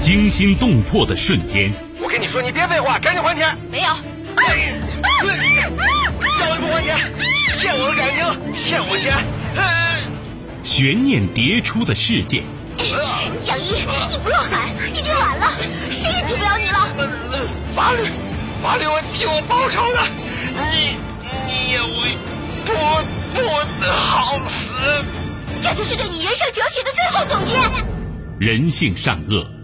惊心动魄的瞬间。我跟你说，你别废话，赶紧还钱。没有。要是不还钱，骗我的感情，骗我钱。悬念迭出的事件。杨一，你不要喊，已经晚了，谁也救不了你了。法律，法律会替我报仇的。你，你也会不不好死。这就是对你人生哲学的最后总结。人性善恶，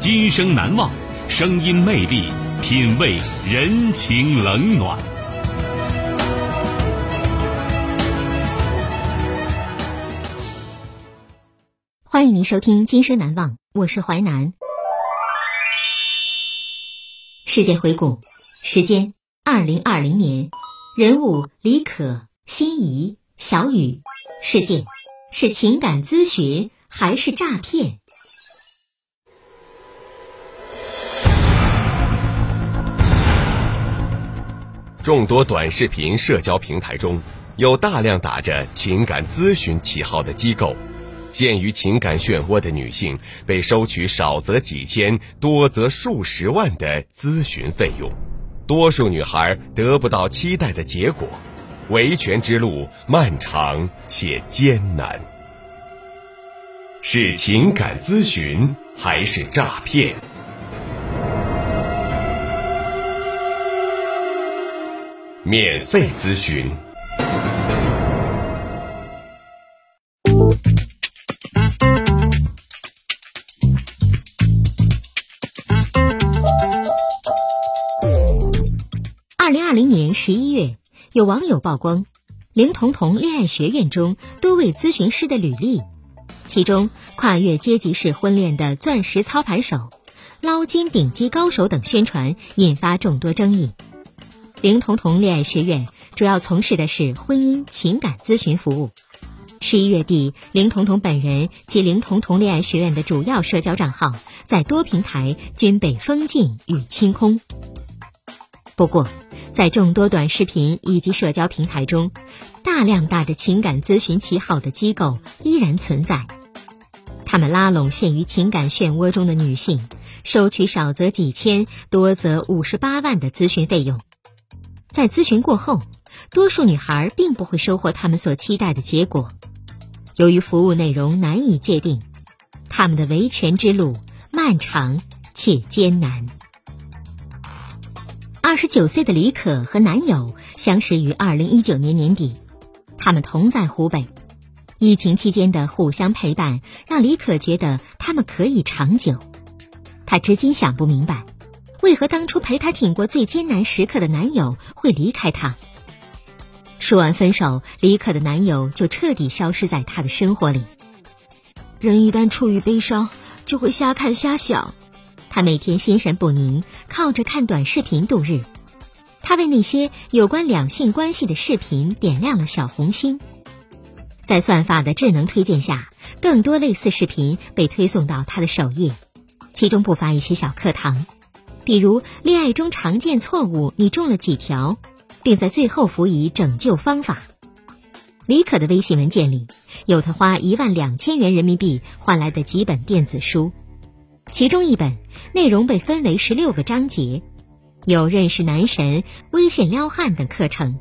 今生难忘，声音魅力，品味人情冷暖。欢迎您收听《今生难忘》，我是淮南。事件回顾：时间二零二零年，人物李可、心仪、小雨。事件是情感咨询还是诈骗？众多短视频社交平台中，有大量打着情感咨询旗号的机构。陷于情感漩涡的女性被收取少则几千，多则数十万的咨询费用，多数女孩得不到期待的结果，维权之路漫长且艰难。是情感咨询还是诈骗？免费咨询。二零二零年十一月，有网友曝光林彤彤恋爱学院中多位咨询师的履历，其中跨越阶级式婚恋的钻石操盘手、捞金顶级高手等宣传引发众多争议。林彤彤恋爱学院主要从事的是婚姻情感咨询服务。十一月底，林彤彤本人及林彤彤恋爱学院的主要社交账号在多平台均被封禁与清空。不过，在众多短视频以及社交平台中，大量打着情感咨询旗号的机构依然存在。他们拉拢陷于情感漩涡中的女性，收取少则几千，多则五十八万的咨询费用。在咨询过后，多数女孩并不会收获他们所期待的结果。由于服务内容难以界定，他们的维权之路漫长且艰难。二十九岁的李可和男友相识于二零一九年年底，他们同在湖北。疫情期间的互相陪伴，让李可觉得他们可以长久。他至今想不明白，为何当初陪她挺过最艰难时刻的男友会离开她。说完分手，李可的男友就彻底消失在她的生活里。人一旦处于悲伤，就会瞎看瞎想。她每天心神不宁，靠着看短视频度日。她为那些有关两性关系的视频点亮了小红心。在算法的智能推荐下，更多类似视频被推送到她的首页，其中不乏一些小课堂，比如恋爱中常见错误你中了几条，并在最后辅以拯救方法。李可的微信文件里有他花一万两千元人民币换来的几本电子书。其中一本内容被分为十六个章节，有认识男神、微信撩汉等课程，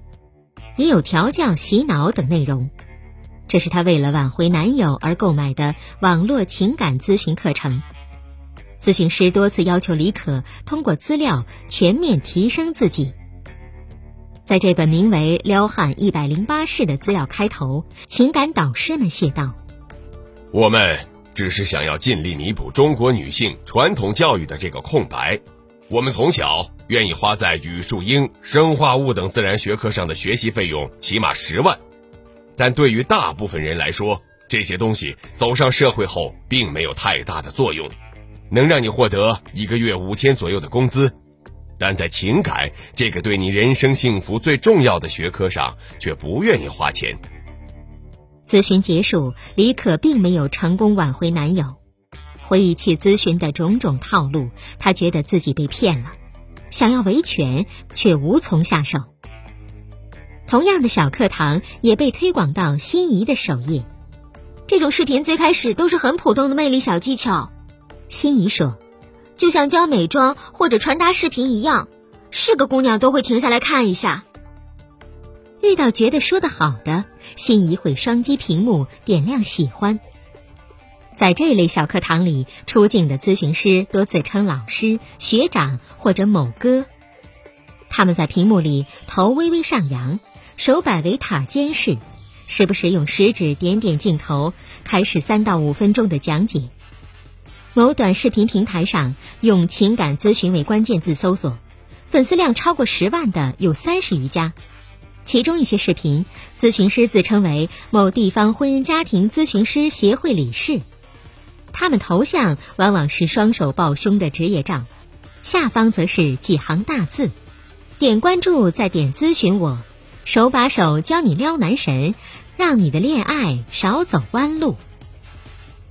也有调教、洗脑等内容。这是他为了挽回男友而购买的网络情感咨询课程。咨询师多次要求李可通过资料全面提升自己。在这本名为《撩汉一百零八式》的资料开头，情感导师们写道：“我们。”只是想要尽力弥补中国女性传统教育的这个空白。我们从小愿意花在语数英、生化物等自然学科上的学习费用起码十万，但对于大部分人来说，这些东西走上社会后并没有太大的作用。能让你获得一个月五千左右的工资，但在情感这个对你人生幸福最重要的学科上，却不愿意花钱。咨询结束，李可并没有成功挽回男友。回忆起咨询的种种套路，她觉得自己被骗了，想要维权却无从下手。同样的小课堂也被推广到心仪的首页。这种视频最开始都是很普通的魅力小技巧，心仪说，就像教美妆或者穿搭视频一样，是个姑娘都会停下来看一下。遇到觉得说的好的，心仪会双击屏幕点亮喜欢。在这类小课堂里出镜的咨询师多自称老师、学长或者某哥，他们在屏幕里头微微上扬，手摆维塔监视，时不时用食指点点镜头，开始三到五分钟的讲解。某短视频平台上用“情感咨询”为关键字搜索，粉丝量超过十万的有三十余家。其中一些视频，咨询师自称为某地方婚姻家庭咨询师协会理事。他们头像往往是双手抱胸的职业照，下方则是几行大字：“点关注，再点咨询我，手把手教你撩男神，让你的恋爱少走弯路。”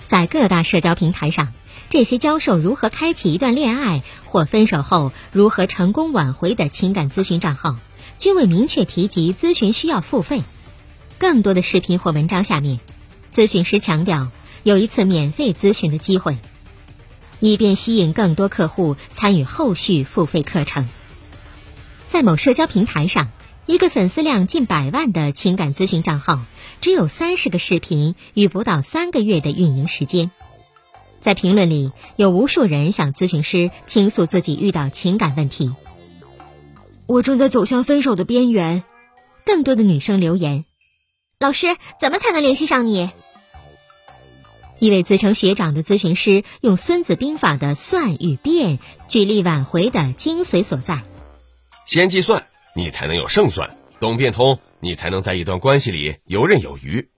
在各大社交平台上，这些教授如何开启一段恋爱或分手后如何成功挽回的情感咨询账号，均未明确提及咨询需要付费。更多的视频或文章下面，咨询师强调。有一次免费咨询的机会，以便吸引更多客户参与后续付费课程。在某社交平台上，一个粉丝量近百万的情感咨询账号，只有三十个视频与不到三个月的运营时间。在评论里，有无数人向咨询师倾诉自己遇到情感问题。我正在走向分手的边缘。更多的女生留言：“老师，怎么才能联系上你？”一位自称学长的咨询师用《孙子兵法》的算与变举例挽回的精髓所在：先计算，你才能有胜算；懂变通，你才能在一段关系里游刃有余。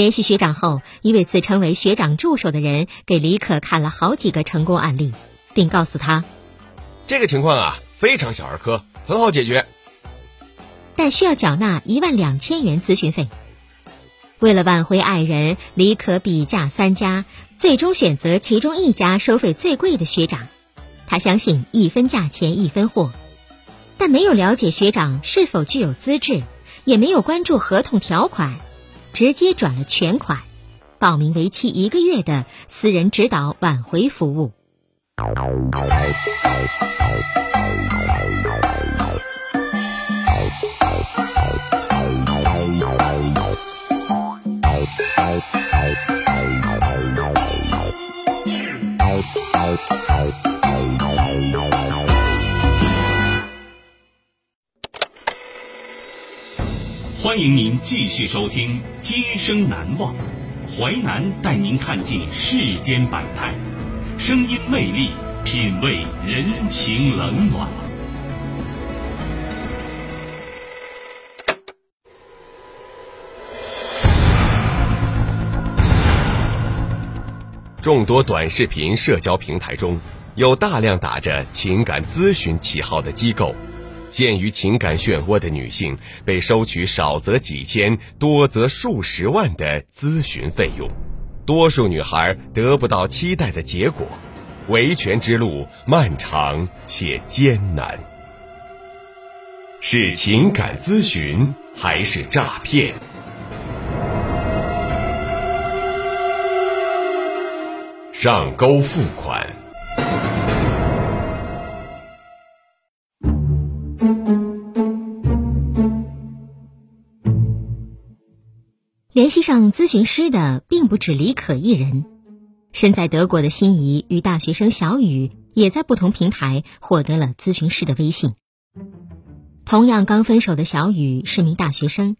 联系学长后，一位自称为学长助手的人给李可看了好几个成功案例，并告诉他：“这个情况啊，非常小儿科，很好解决，但需要缴纳一万两千元咨询费。”为了挽回爱人，李可比价三家，最终选择其中一家收费最贵的学长。他相信一分价钱一分货，但没有了解学长是否具有资质，也没有关注合同条款，直接转了全款，报名为期一个月的私人指导挽回服务。欢迎您继续收听《今生难忘》，淮南带您看尽世间百态，声音魅力，品味人情冷暖。众多短视频社交平台中，有大量打着情感咨询旗号的机构。陷于情感漩涡的女性被收取少则几千，多则数十万的咨询费用，多数女孩得不到期待的结果，维权之路漫长且艰难。是情感咨询还是诈骗？上钩付款。联系上咨询师的并不止李可一人，身在德国的心仪与大学生小雨也在不同平台获得了咨询师的微信。同样刚分手的小雨是名大学生，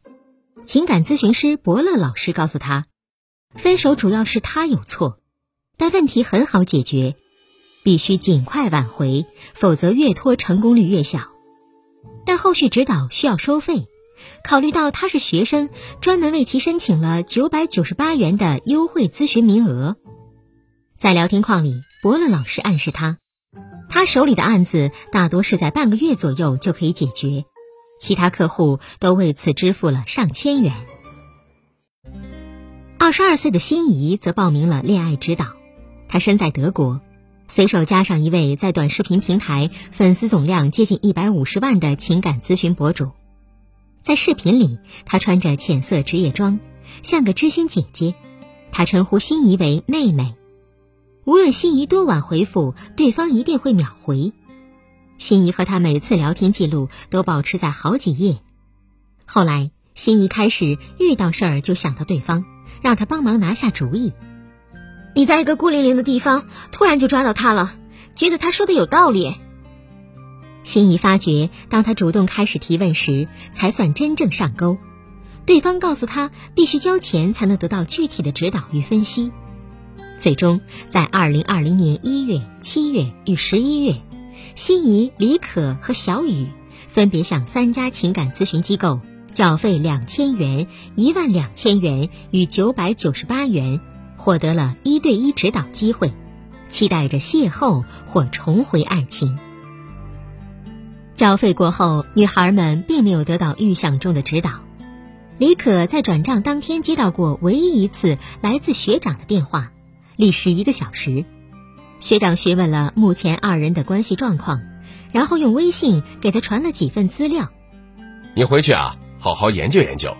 情感咨询师伯乐老师告诉他，分手主要是他有错，但问题很好解决，必须尽快挽回，否则越拖成功率越小。但后续指导需要收费。考虑到他是学生，专门为其申请了九百九十八元的优惠咨询名额。在聊天框里，伯乐老师暗示他，他手里的案子大多是在半个月左右就可以解决，其他客户都为此支付了上千元。二十二岁的心仪则报名了恋爱指导，他身在德国，随手加上一位在短视频平台粉丝总量接近一百五十万的情感咨询博主。在视频里，他穿着浅色职业装，像个知心姐姐。他称呼心仪为妹妹。无论心仪多晚回复，对方一定会秒回。心仪和他每次聊天记录都保持在好几页。后来，心仪开始遇到事儿就想到对方，让他帮忙拿下主意。你在一个孤零零的地方，突然就抓到他了，觉得他说的有道理。心仪发觉，当他主动开始提问时，才算真正上钩。对方告诉他，必须交钱才能得到具体的指导与分析。最终，在二零二零年一月、七月与十一月，心仪、李可和小雨分别向三家情感咨询机构缴费两千元、一万两千元与九百九十八元，获得了一对一指导机会，期待着邂逅或重回爱情。交费过后，女孩们并没有得到预想中的指导。李可在转账当天接到过唯一一次来自学长的电话，历时一个小时。学长询问了目前二人的关系状况，然后用微信给他传了几份资料。你回去啊，好好研究研究，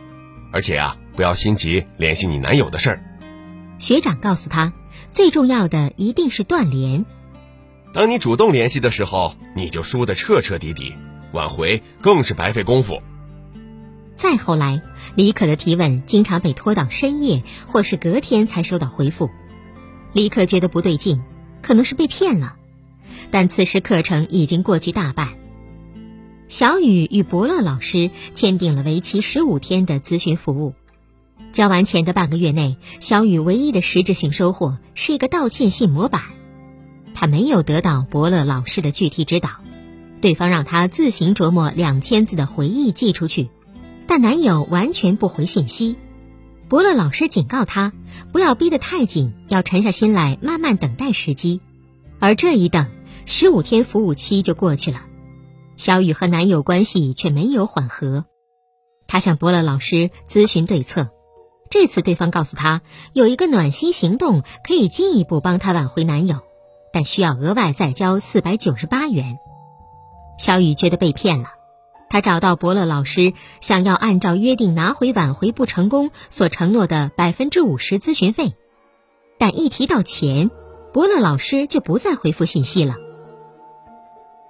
而且啊，不要心急联系你男友的事儿。学长告诉他，最重要的一定是断联。当你主动联系的时候，你就输得彻彻底底，挽回更是白费功夫。再后来，李可的提问经常被拖到深夜，或是隔天才收到回复。李可觉得不对劲，可能是被骗了。但此时课程已经过去大半。小雨与伯乐老师签订了为期十五天的咨询服务。交完钱的半个月内，小雨唯一的实质性收获是一个道歉信模板。他没有得到伯乐老师的具体指导，对方让他自行琢磨两千字的回忆寄出去，但男友完全不回信息。伯乐老师警告他不要逼得太紧，要沉下心来慢慢等待时机。而这一等，十五天服务期就过去了，小雨和男友关系却没有缓和。他向伯乐老师咨询对策，这次对方告诉他有一个暖心行动可以进一步帮她挽回男友。但需要额外再交四百九十八元，小雨觉得被骗了。他找到伯乐老师，想要按照约定拿回挽回不成功所承诺的百分之五十咨询费，但一提到钱，伯乐老师就不再回复信息了。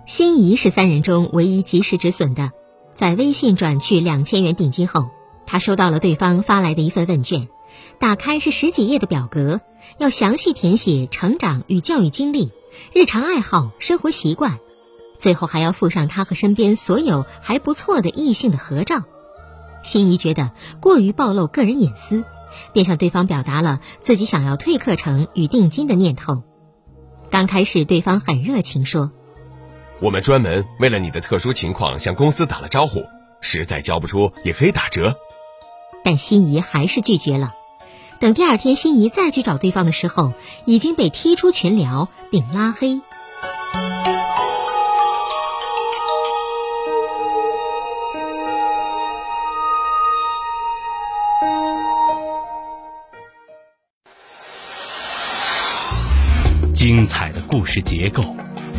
心仪是三人中唯一及时止损的，在微信转去两千元定金后，他收到了对方发来的一份问卷。打开是十几页的表格，要详细填写成长与教育经历、日常爱好、生活习惯，最后还要附上他和身边所有还不错的异性的合照。心仪觉得过于暴露个人隐私，便向对方表达了自己想要退课程与定金的念头。刚开始，对方很热情说：“我们专门为了你的特殊情况向公司打了招呼，实在交不出也可以打折。”但心仪还是拒绝了。等第二天，心仪再去找对方的时候，已经被踢出群聊并拉黑。精彩的故事结构，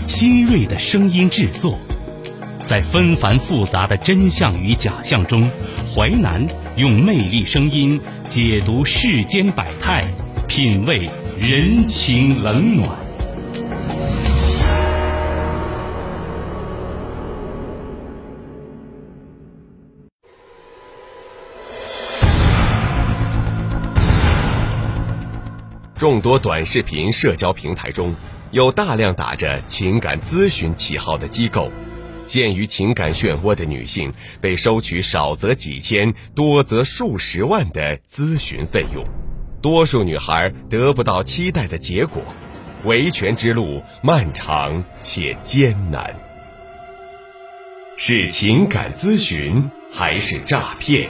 新锐的声音制作。在纷繁复杂的真相与假象中，淮南用魅力声音解读世间百态，品味人情冷暖。众多短视频社交平台中，有大量打着情感咨询旗号的机构。陷于情感漩涡的女性被收取少则几千，多则数十万的咨询费用，多数女孩得不到期待的结果，维权之路漫长且艰难。是情感咨询还是诈骗？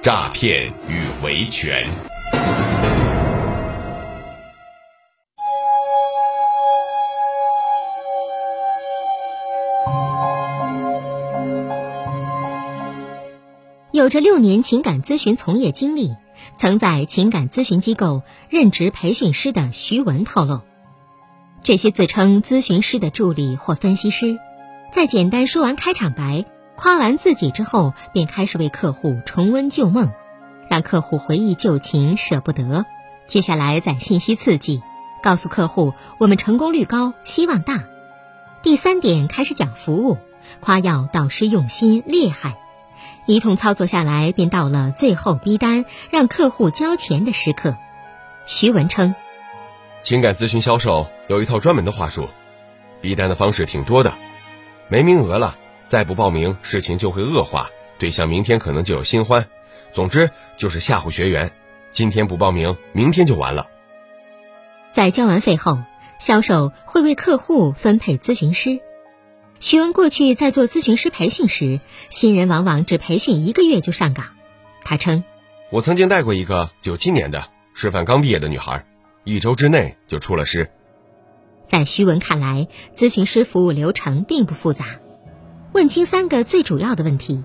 诈骗与维权。有着六年情感咨询从业经历，曾在情感咨询机构任职培训师的徐文透露，这些自称咨询师的助理或分析师，在简单说完开场白、夸完自己之后，便开始为客户重温旧梦，让客户回忆旧情舍不得。接下来再信息刺激，告诉客户我们成功率高，希望大。第三点开始讲服务，夸耀导师用心厉害。一通操作下来，便到了最后逼单，让客户交钱的时刻。徐文称，情感咨询销售有一套专门的话术，逼单的方式挺多的，没名额了，再不报名，事情就会恶化，对象明天可能就有新欢。总之就是吓唬学员，今天不报名，明天就完了。在交完费后，销售会为客户分配咨询师。徐文过去在做咨询师培训时，新人往往只培训一个月就上岗。他称：“我曾经带过一个九七年的师范刚毕业的女孩，一周之内就出了师。”在徐文看来，咨询师服务流程并不复杂，问清三个最主要的问题：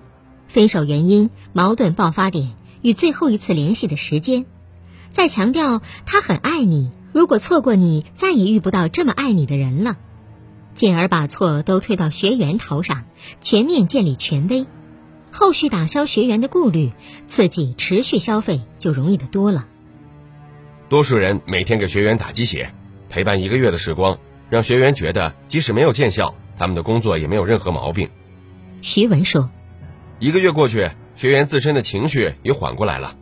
分手原因、矛盾爆发点与最后一次联系的时间，再强调他很爱你，如果错过你，再也遇不到这么爱你的人了。进而把错都推到学员头上，全面建立权威，后续打消学员的顾虑，刺激持续消费就容易得多了。多数人每天给学员打鸡血，陪伴一个月的时光，让学员觉得即使没有见效，他们的工作也没有任何毛病。徐文说：“一个月过去，学员自身的情绪也缓过来了，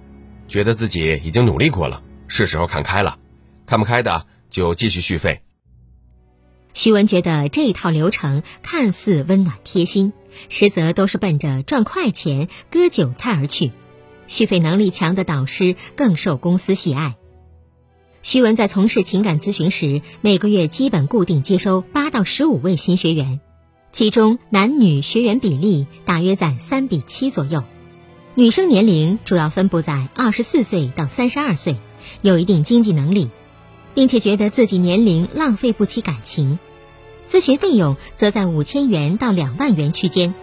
觉得自己已经努力过了，是时候看开了，看不开的就继续续费。”徐文觉得这一套流程看似温暖贴心，实则都是奔着赚快钱、割韭菜而去。续费能力强的导师更受公司喜爱。徐文在从事情感咨询时，每个月基本固定接收八到十五位新学员，其中男女学员比例大约在三比七左右，女生年龄主要分布在二十四岁到三十二岁，有一定经济能力。并且觉得自己年龄浪费不起感情，咨询费用则在五千元到两万元区间。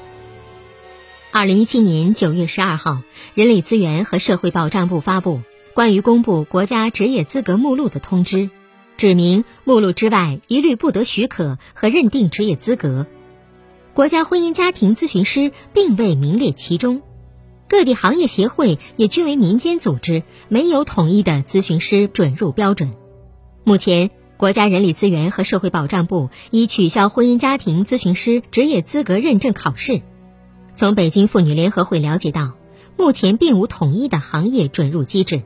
二零一七年九月十二号，人力资源和社会保障部发布关于公布国家职业资格目录的通知，指明目录之外一律不得许可和认定职业资格。国家婚姻家庭咨询师并未名列其中，各地行业协会也均为民间组织，没有统一的咨询师准入标准。目前，国家人力资源和社会保障部已取消婚姻家庭咨询师职业资格认证考试。从北京妇女联合会了解到，目前并无统一的行业准入机制，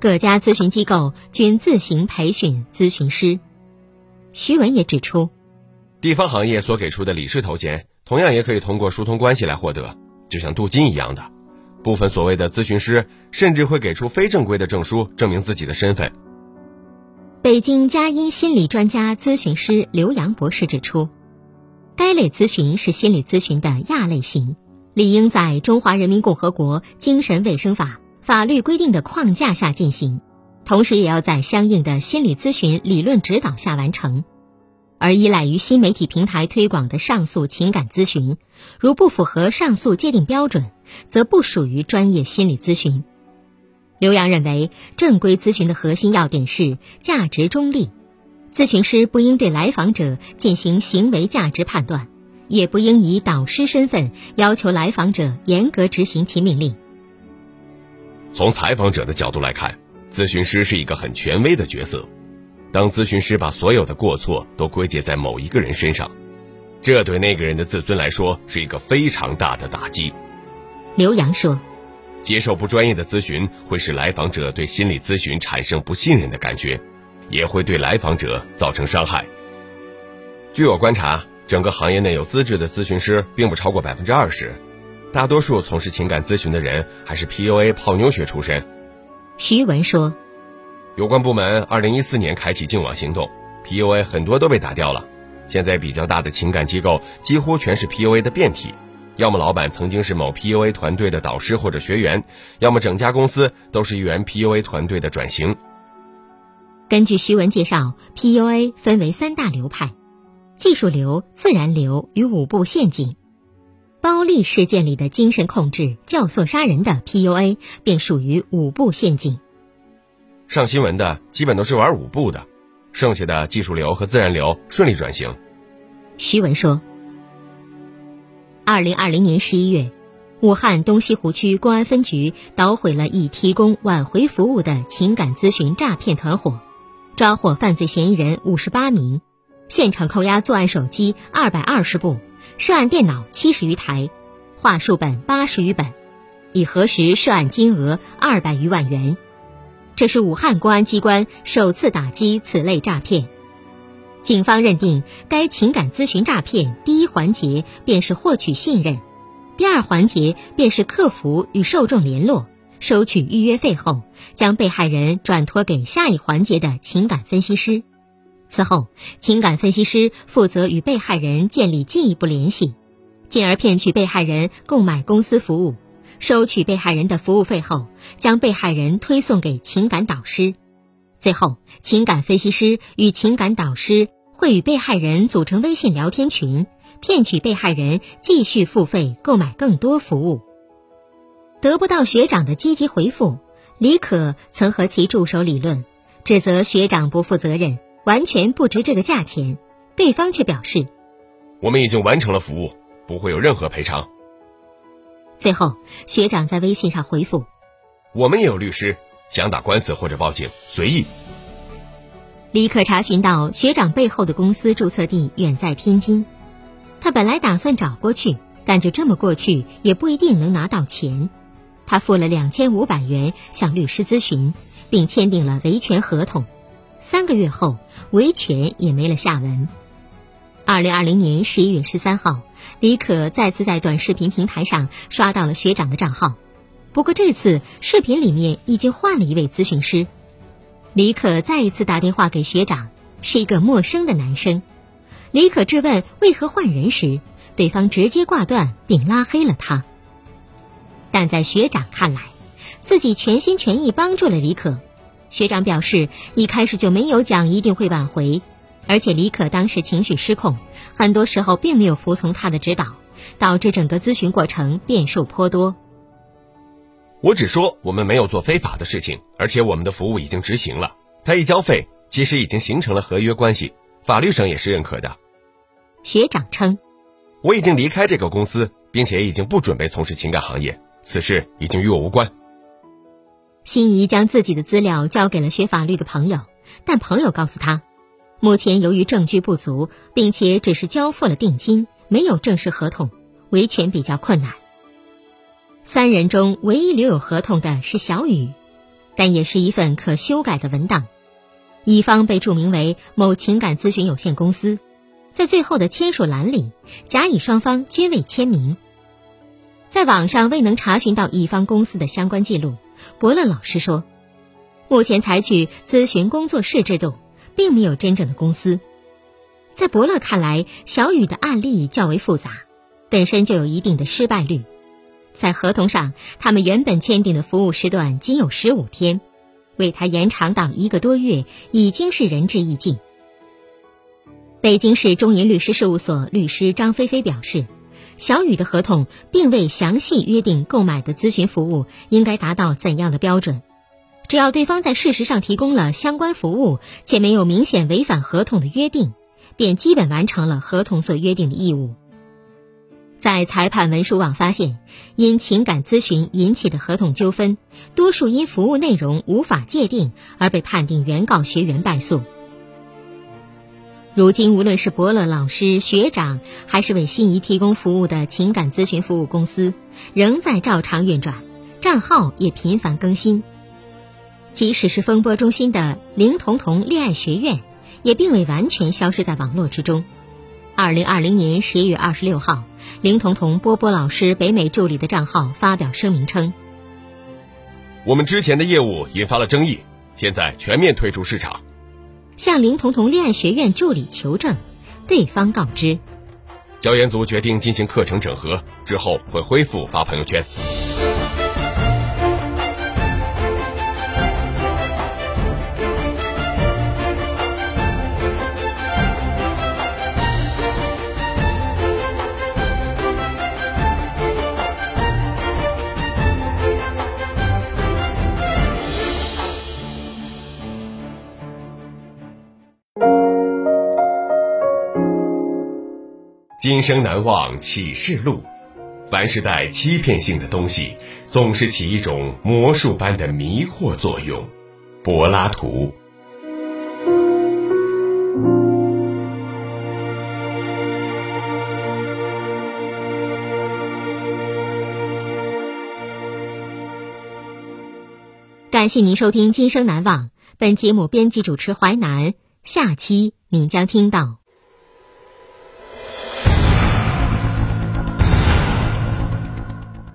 各家咨询机构均自行培训咨询师。徐文也指出，地方行业所给出的理事头衔，同样也可以通过疏通关系来获得，就像镀金一样的。部分所谓的咨询师，甚至会给出非正规的证书，证明自己的身份。北京佳音心理专家咨询师刘洋博士指出，该类咨询是心理咨询的亚类型，理应在《中华人民共和国精神卫生法》法律规定的框架下进行，同时也要在相应的心理咨询理论指导下完成。而依赖于新媒体平台推广的上诉情感咨询，如不符合上诉界定标准，则不属于专业心理咨询。刘洋认为，正规咨询的核心要点是价值中立，咨询师不应对来访者进行行为价值判断，也不应以导师身份要求来访者严格执行其命令。从采访者的角度来看，咨询师是一个很权威的角色。当咨询师把所有的过错都归结在某一个人身上，这对那个人的自尊来说是一个非常大的打击。刘洋说。接受不专业的咨询，会使来访者对心理咨询产生不信任的感觉，也会对来访者造成伤害。据我观察，整个行业内有资质的咨询师并不超过百分之二十，大多数从事情感咨询的人还是 PUA 泡妞学出身。徐文说，有关部门二零一四年开启净网行动，PUA 很多都被打掉了。现在比较大的情感机构几乎全是 PUA 的变体。要么老板曾经是某 PUA 团队的导师或者学员，要么整家公司都是一员 PUA 团队的转型。根据徐文介绍，PUA 分为三大流派：技术流、自然流与五步陷阱。包利事件里的精神控制、教唆杀人的 PUA 便属于五步陷阱。上新闻的基本都是玩五步的，剩下的技术流和自然流顺利转型。徐文说。二零二零年十一月，武汉东西湖区公安分局捣毁了以提供挽回服务的情感咨询诈骗团伙，抓获犯罪嫌疑人五十八名，现场扣押作案手机二百二十部，涉案电脑七十余台，话术本八十余本，已核实涉案金额二百余万元。这是武汉公安机关首次打击此类诈骗。警方认定，该情感咨询诈骗第一环节便是获取信任，第二环节便是客服与受众联络，收取预约费后，将被害人转托给下一环节的情感分析师。此后，情感分析师负责与被害人建立进一步联系，进而骗取被害人购买公司服务，收取被害人的服务费后，将被害人推送给情感导师。最后，情感分析师与情感导师会与被害人组成微信聊天群，骗取被害人继续付费购买更多服务。得不到学长的积极回复，李可曾和其助手理论，指责学长不负责任，完全不值这个价钱。对方却表示：“我们已经完成了服务，不会有任何赔偿。”最后，学长在微信上回复：“我们也有律师。”想打官司或者报警，随意。李可查询到学长背后的公司注册地远在天津，他本来打算找过去，但就这么过去也不一定能拿到钱。他付了两千五百元向律师咨询，并签订了维权合同。三个月后，维权也没了下文。二零二零年十一月十三号，李可再次在短视频平台上刷到了学长的账号。不过这次视频里面已经换了一位咨询师，李可再一次打电话给学长，是一个陌生的男生。李可质问为何换人时，对方直接挂断并拉黑了他。但在学长看来，自己全心全意帮助了李可。学长表示，一开始就没有讲一定会挽回，而且李可当时情绪失控，很多时候并没有服从他的指导，导致整个咨询过程变数颇多。我只说我们没有做非法的事情，而且我们的服务已经执行了。他一交费，其实已经形成了合约关系，法律上也是认可的。学长称，我已经离开这个公司，并且已经不准备从事情感行业，此事已经与我无关。心仪将自己的资料交给了学法律的朋友，但朋友告诉他，目前由于证据不足，并且只是交付了定金，没有正式合同，维权比较困难。三人中唯一留有合同的是小雨，但也是一份可修改的文档。乙方被注明为某情感咨询有限公司，在最后的签署栏里，甲乙双方均未签名。在网上未能查询到乙方公司的相关记录。伯乐老师说，目前采取咨询工作室制度，并没有真正的公司。在伯乐看来，小雨的案例较为复杂，本身就有一定的失败率。在合同上，他们原本签订的服务时段仅有十五天，为他延长到一个多月，已经是仁至义尽。北京市中银律师事务所律师张菲菲表示，小雨的合同并未详细约定购买的咨询服务应该达到怎样的标准，只要对方在事实上提供了相关服务，且没有明显违反合同的约定，便基本完成了合同所约定的义务。在裁判文书网发现，因情感咨询引起的合同纠纷，多数因服务内容无法界定而被判定原告学员败诉。如今，无论是伯乐老师、学长，还是为心仪提供服务的情感咨询服务公司，仍在照常运转，账号也频繁更新。即使是风波中心的林彤彤恋爱学院，也并未完全消失在网络之中。二零二零年十一月二十六号，林彤彤波波老师北美助理的账号发表声明称：“我们之前的业务引发了争议，现在全面退出市场。”向林彤彤恋爱学院助理求证，对方告知：“教研组决定进行课程整合，之后会恢复发朋友圈。今生难忘启示录。凡是带欺骗性的东西，总是起一种魔术般的迷惑作用。柏拉图。感谢您收听《今生难忘》，本节目编辑主持淮南。下期您将听到。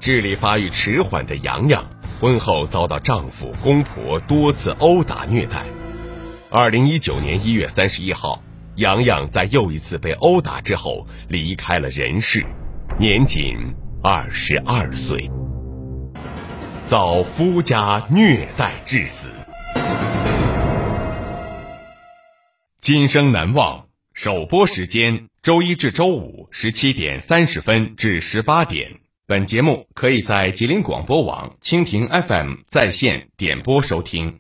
智力发育迟缓的洋洋，婚后遭到丈夫、公婆多次殴打虐待。二零一九年一月三十一号，洋洋在又一次被殴打之后离开了人世，年仅二十二岁，遭夫家虐待致死。今生难忘首播时间：周一至周五十七点三十分至十八点。本节目可以在吉林广播网、蜻蜓 FM 在线点播收听。